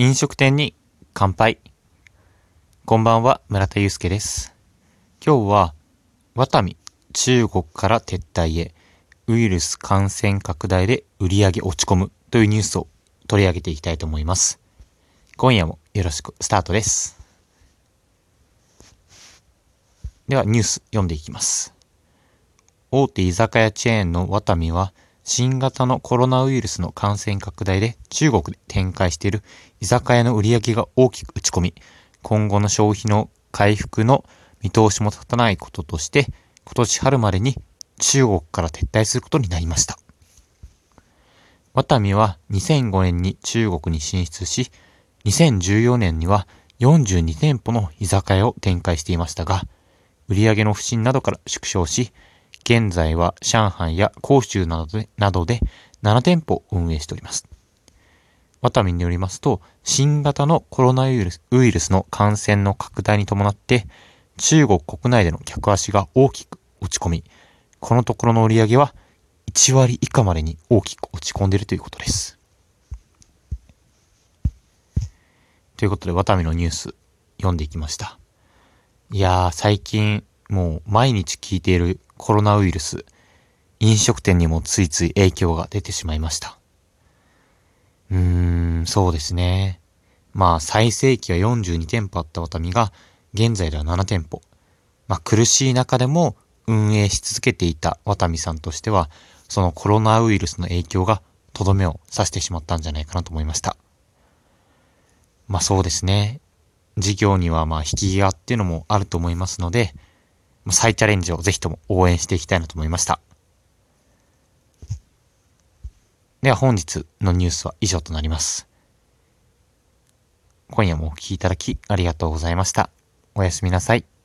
飲食店に乾杯。こんばんは、村田祐介です。今日は、ワタミ、中国から撤退へ、ウイルス感染拡大で売り上げ落ち込むというニュースを取り上げていきたいと思います。今夜もよろしく、スタートです。では、ニュース読んでいきます。大手居酒屋チェーンのワタミは、新型のコロナウイルスの感染拡大で中国で展開している居酒屋の売り上げが大きく落ち込み、今後の消費の回復の見通しも立たないこととして、今年春までに中国から撤退することになりました。ワタミは2005年に中国に進出し、2014年には42店舗の居酒屋を展開していましたが、売上の不振などから縮小し、現在は上海や広州などでなどで7店舗運営しております。ワタミによりますと、新型のコロナウイルスウイルスの感染の拡大に伴って、中国国内での客足が大きく落ち込み、このところの売り上げは1割以下までに大きく落ち込んでいるということです。ということで、ワタミのニュース読んでいきました。いやー、最近もう毎日聞いているコロナウイルス、飲食店にもついつい影響が出てしまいました。うーん、そうですね。まあ、最盛期は42店舗あったワタミが、現在では7店舗。まあ、苦しい中でも運営し続けていたワタミさんとしては、そのコロナウイルスの影響がとどめを刺してしまったんじゃないかなと思いました。まあそうですね。事業にはまあ引き際っていうのもあると思いますので、再チャレンジをぜひとも応援していきたいなと思いました。では本日のニュースは以上となります。今夜もお聴きいただきありがとうございました。おやすみなさい。